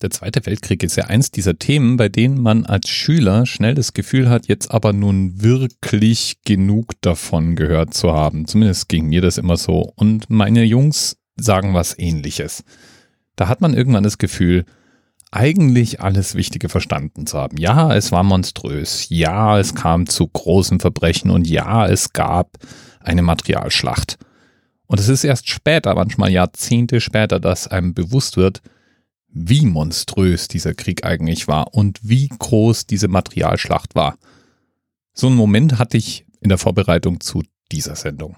Der Zweite Weltkrieg ist ja eins dieser Themen, bei denen man als Schüler schnell das Gefühl hat, jetzt aber nun wirklich genug davon gehört zu haben. Zumindest ging mir das immer so. Und meine Jungs sagen was ähnliches. Da hat man irgendwann das Gefühl, eigentlich alles Wichtige verstanden zu haben. Ja, es war monströs. Ja, es kam zu großen Verbrechen und ja, es gab eine Materialschlacht. Und es ist erst später, manchmal Jahrzehnte später, dass einem bewusst wird, wie monströs dieser Krieg eigentlich war und wie groß diese Materialschlacht war. So einen Moment hatte ich in der Vorbereitung zu dieser Sendung.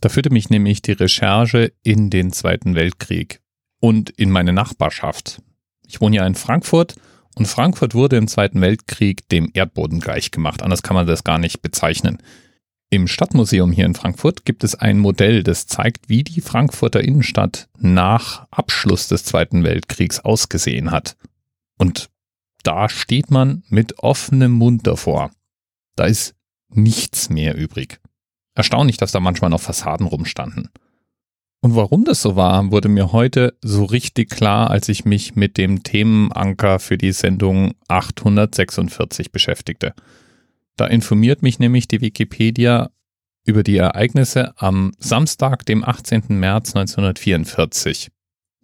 Da führte mich nämlich die Recherche in den Zweiten Weltkrieg und in meine Nachbarschaft. Ich wohne ja in Frankfurt und Frankfurt wurde im Zweiten Weltkrieg dem Erdboden gleichgemacht. Anders kann man das gar nicht bezeichnen. Im Stadtmuseum hier in Frankfurt gibt es ein Modell, das zeigt, wie die Frankfurter Innenstadt nach Abschluss des Zweiten Weltkriegs ausgesehen hat. Und da steht man mit offenem Mund davor. Da ist nichts mehr übrig. Erstaunlich, dass da manchmal noch Fassaden rumstanden. Und warum das so war, wurde mir heute so richtig klar, als ich mich mit dem Themenanker für die Sendung 846 beschäftigte. Da informiert mich nämlich die Wikipedia über die Ereignisse am Samstag, dem 18. März 1944.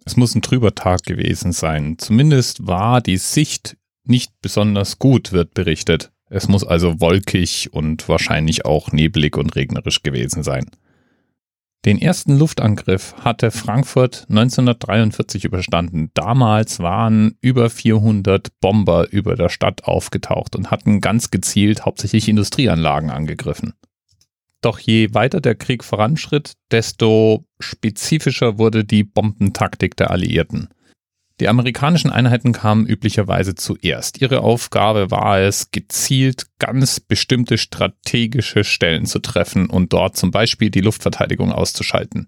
Es muss ein trüber Tag gewesen sein. Zumindest war die Sicht nicht besonders gut, wird berichtet. Es muss also wolkig und wahrscheinlich auch neblig und regnerisch gewesen sein. Den ersten Luftangriff hatte Frankfurt 1943 überstanden. Damals waren über 400 Bomber über der Stadt aufgetaucht und hatten ganz gezielt hauptsächlich Industrieanlagen angegriffen. Doch je weiter der Krieg voranschritt, desto spezifischer wurde die Bombentaktik der Alliierten. Die amerikanischen Einheiten kamen üblicherweise zuerst. Ihre Aufgabe war es, gezielt ganz bestimmte strategische Stellen zu treffen und dort zum Beispiel die Luftverteidigung auszuschalten.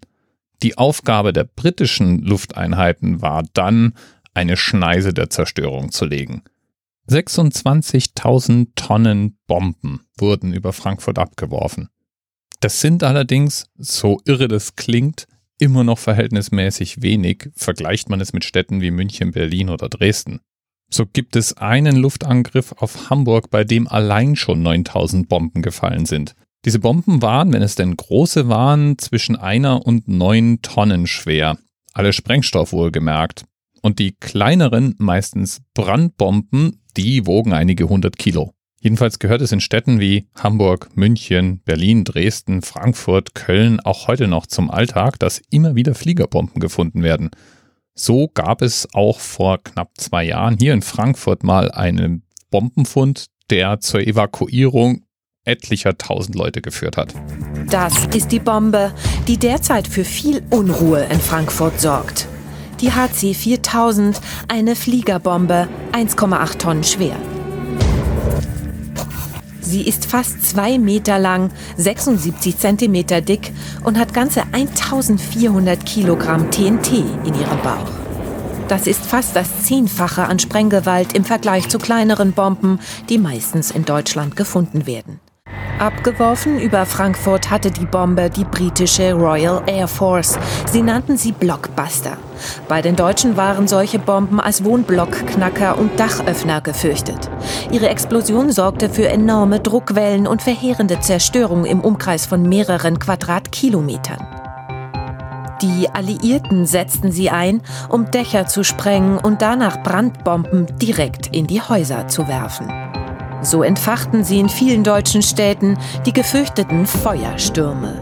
Die Aufgabe der britischen Lufteinheiten war dann, eine Schneise der Zerstörung zu legen. 26.000 Tonnen Bomben wurden über Frankfurt abgeworfen. Das sind allerdings, so irre das klingt, immer noch verhältnismäßig wenig, vergleicht man es mit Städten wie München, Berlin oder Dresden. So gibt es einen Luftangriff auf Hamburg, bei dem allein schon 9000 Bomben gefallen sind. Diese Bomben waren, wenn es denn große waren, zwischen einer und neun Tonnen schwer. Alle Sprengstoff wohlgemerkt. Und die kleineren, meistens Brandbomben, die wogen einige hundert Kilo. Jedenfalls gehört es in Städten wie Hamburg, München, Berlin, Dresden, Frankfurt, Köln auch heute noch zum Alltag, dass immer wieder Fliegerbomben gefunden werden. So gab es auch vor knapp zwei Jahren hier in Frankfurt mal einen Bombenfund, der zur Evakuierung etlicher tausend Leute geführt hat. Das ist die Bombe, die derzeit für viel Unruhe in Frankfurt sorgt. Die HC 4000, eine Fliegerbombe, 1,8 Tonnen schwer. Sie ist fast zwei Meter lang, 76 Zentimeter dick und hat ganze 1400 Kilogramm TNT in ihrem Bauch. Das ist fast das Zehnfache an Sprenggewalt im Vergleich zu kleineren Bomben, die meistens in Deutschland gefunden werden. Abgeworfen über Frankfurt hatte die Bombe die britische Royal Air Force. Sie nannten sie Blockbuster. Bei den Deutschen waren solche Bomben als Wohnblockknacker und Dachöffner gefürchtet. Ihre Explosion sorgte für enorme Druckwellen und verheerende Zerstörung im Umkreis von mehreren Quadratkilometern. Die Alliierten setzten sie ein, um Dächer zu sprengen und danach Brandbomben direkt in die Häuser zu werfen. So entfachten sie in vielen deutschen Städten die gefürchteten Feuerstürme.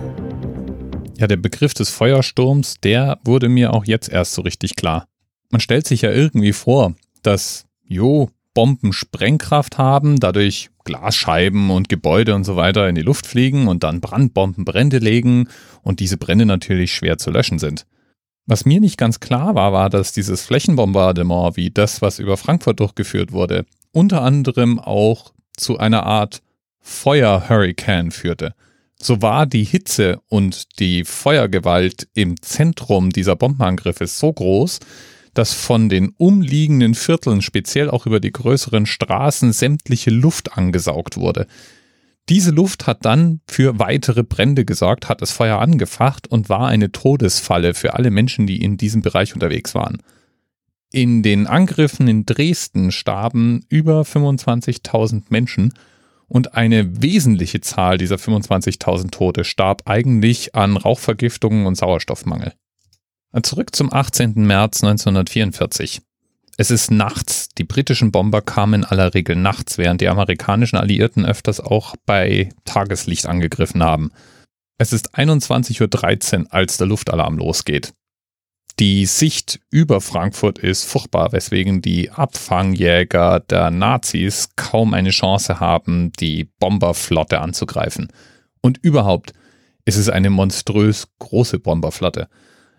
Ja, der Begriff des Feuersturms, der wurde mir auch jetzt erst so richtig klar. Man stellt sich ja irgendwie vor, dass, jo, Bomben Sprengkraft haben, dadurch Glasscheiben und Gebäude und so weiter in die Luft fliegen und dann Brandbomben Brände legen und diese Brände natürlich schwer zu löschen sind. Was mir nicht ganz klar war, war, dass dieses Flächenbombardement wie das, was über Frankfurt durchgeführt wurde, unter anderem auch zu einer Art Feuerhurrikan führte. So war die Hitze und die Feuergewalt im Zentrum dieser Bombenangriffe so groß, dass von den umliegenden Vierteln, speziell auch über die größeren Straßen, sämtliche Luft angesaugt wurde. Diese Luft hat dann für weitere Brände gesorgt, hat das Feuer angefacht und war eine Todesfalle für alle Menschen, die in diesem Bereich unterwegs waren. In den Angriffen in Dresden starben über 25.000 Menschen und eine wesentliche Zahl dieser 25.000 Tote starb eigentlich an Rauchvergiftungen und Sauerstoffmangel. Zurück zum 18. März 1944. Es ist nachts. Die britischen Bomber kamen in aller Regel nachts, während die amerikanischen Alliierten öfters auch bei Tageslicht angegriffen haben. Es ist 21.13 Uhr, als der Luftalarm losgeht. Die Sicht über Frankfurt ist furchtbar, weswegen die Abfangjäger der Nazis kaum eine Chance haben, die Bomberflotte anzugreifen. Und überhaupt ist es eine monströs große Bomberflotte.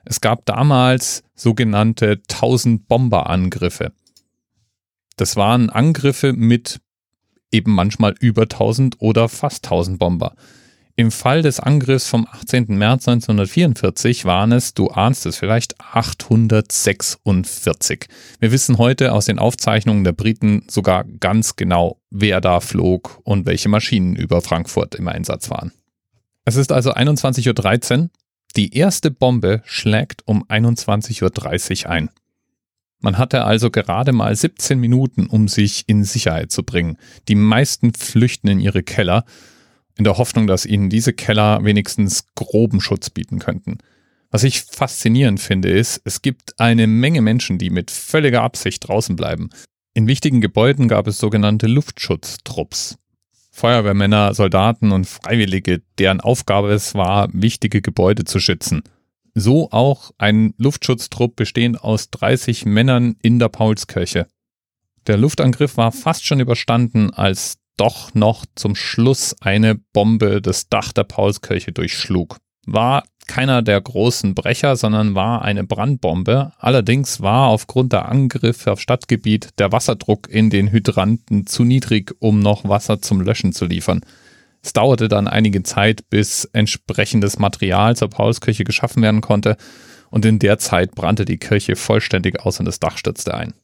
Es gab damals sogenannte 1000 Bomberangriffe. Das waren Angriffe mit eben manchmal über 1000 oder fast 1000 Bomber. Im Fall des Angriffs vom 18. März 1944 waren es, du ahnst es vielleicht, 846. Wir wissen heute aus den Aufzeichnungen der Briten sogar ganz genau, wer da flog und welche Maschinen über Frankfurt im Einsatz waren. Es ist also 21.13 Uhr. Die erste Bombe schlägt um 21.30 Uhr ein. Man hatte also gerade mal 17 Minuten, um sich in Sicherheit zu bringen. Die meisten flüchten in ihre Keller in der Hoffnung, dass ihnen diese Keller wenigstens groben Schutz bieten könnten. Was ich faszinierend finde, ist, es gibt eine Menge Menschen, die mit völliger Absicht draußen bleiben. In wichtigen Gebäuden gab es sogenannte Luftschutztrupps. Feuerwehrmänner, Soldaten und Freiwillige, deren Aufgabe es war, wichtige Gebäude zu schützen. So auch ein Luftschutztrupp bestehend aus 30 Männern in der Paulskirche. Der Luftangriff war fast schon überstanden, als doch noch zum Schluss eine Bombe das Dach der Paulskirche durchschlug. War keiner der großen Brecher, sondern war eine Brandbombe. Allerdings war aufgrund der Angriffe auf Stadtgebiet der Wasserdruck in den Hydranten zu niedrig, um noch Wasser zum Löschen zu liefern. Es dauerte dann einige Zeit, bis entsprechendes Material zur Paulskirche geschaffen werden konnte, und in der Zeit brannte die Kirche vollständig aus und das Dach stürzte ein.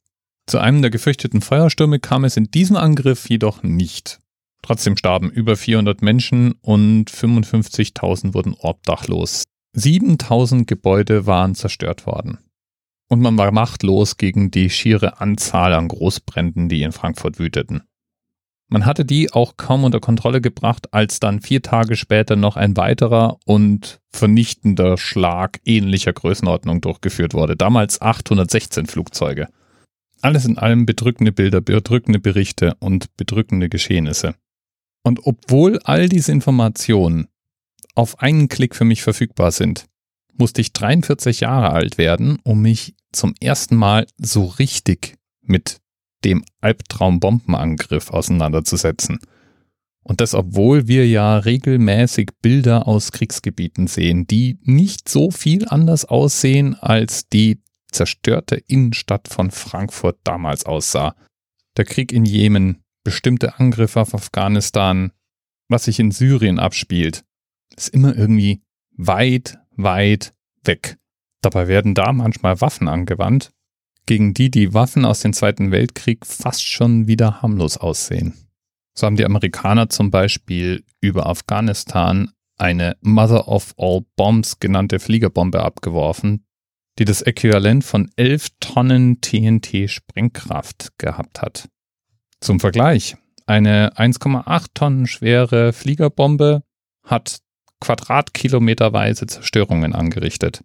Zu einem der gefürchteten Feuerstürme kam es in diesem Angriff jedoch nicht. Trotzdem starben über 400 Menschen und 55.000 wurden obdachlos. 7000 Gebäude waren zerstört worden. Und man war machtlos gegen die schiere Anzahl an Großbränden, die in Frankfurt wüteten. Man hatte die auch kaum unter Kontrolle gebracht, als dann vier Tage später noch ein weiterer und vernichtender Schlag ähnlicher Größenordnung durchgeführt wurde. Damals 816 Flugzeuge. Alles in allem bedrückende Bilder, bedrückende Berichte und bedrückende Geschehnisse. Und obwohl all diese Informationen auf einen Klick für mich verfügbar sind, musste ich 43 Jahre alt werden, um mich zum ersten Mal so richtig mit dem Albtraumbombenangriff auseinanderzusetzen. Und das, obwohl wir ja regelmäßig Bilder aus Kriegsgebieten sehen, die nicht so viel anders aussehen als die zerstörte Innenstadt von Frankfurt damals aussah. Der Krieg in Jemen, bestimmte Angriffe auf Afghanistan, was sich in Syrien abspielt, ist immer irgendwie weit, weit weg. Dabei werden da manchmal Waffen angewandt, gegen die die Waffen aus dem Zweiten Weltkrieg fast schon wieder harmlos aussehen. So haben die Amerikaner zum Beispiel über Afghanistan eine Mother of All Bombs genannte Fliegerbombe abgeworfen, die das Äquivalent von 11 Tonnen TNT-Sprengkraft gehabt hat. Zum Vergleich, eine 1,8 Tonnen schwere Fliegerbombe hat quadratkilometerweise Zerstörungen angerichtet.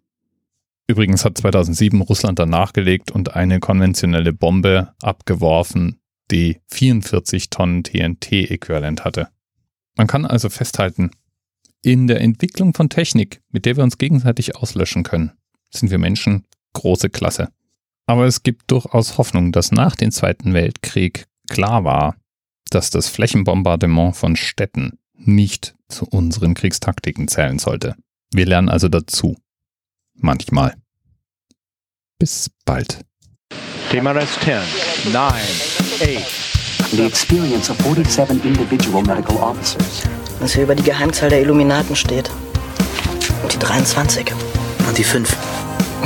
Übrigens hat 2007 Russland dann nachgelegt und eine konventionelle Bombe abgeworfen, die 44 Tonnen TNT-Äquivalent hatte. Man kann also festhalten, in der Entwicklung von Technik, mit der wir uns gegenseitig auslöschen können, sind wir Menschen große Klasse. Aber es gibt durchaus Hoffnung, dass nach dem Zweiten Weltkrieg klar war, dass das Flächenbombardement von Städten nicht zu unseren Kriegstaktiken zählen sollte. Wir lernen also dazu. Manchmal. Bis bald. TMRS 10, 9, 8. The experience of 47 individual medical officers. Was hier über die Geheimzahl der Illuminaten steht. Und die 23. Und die 5.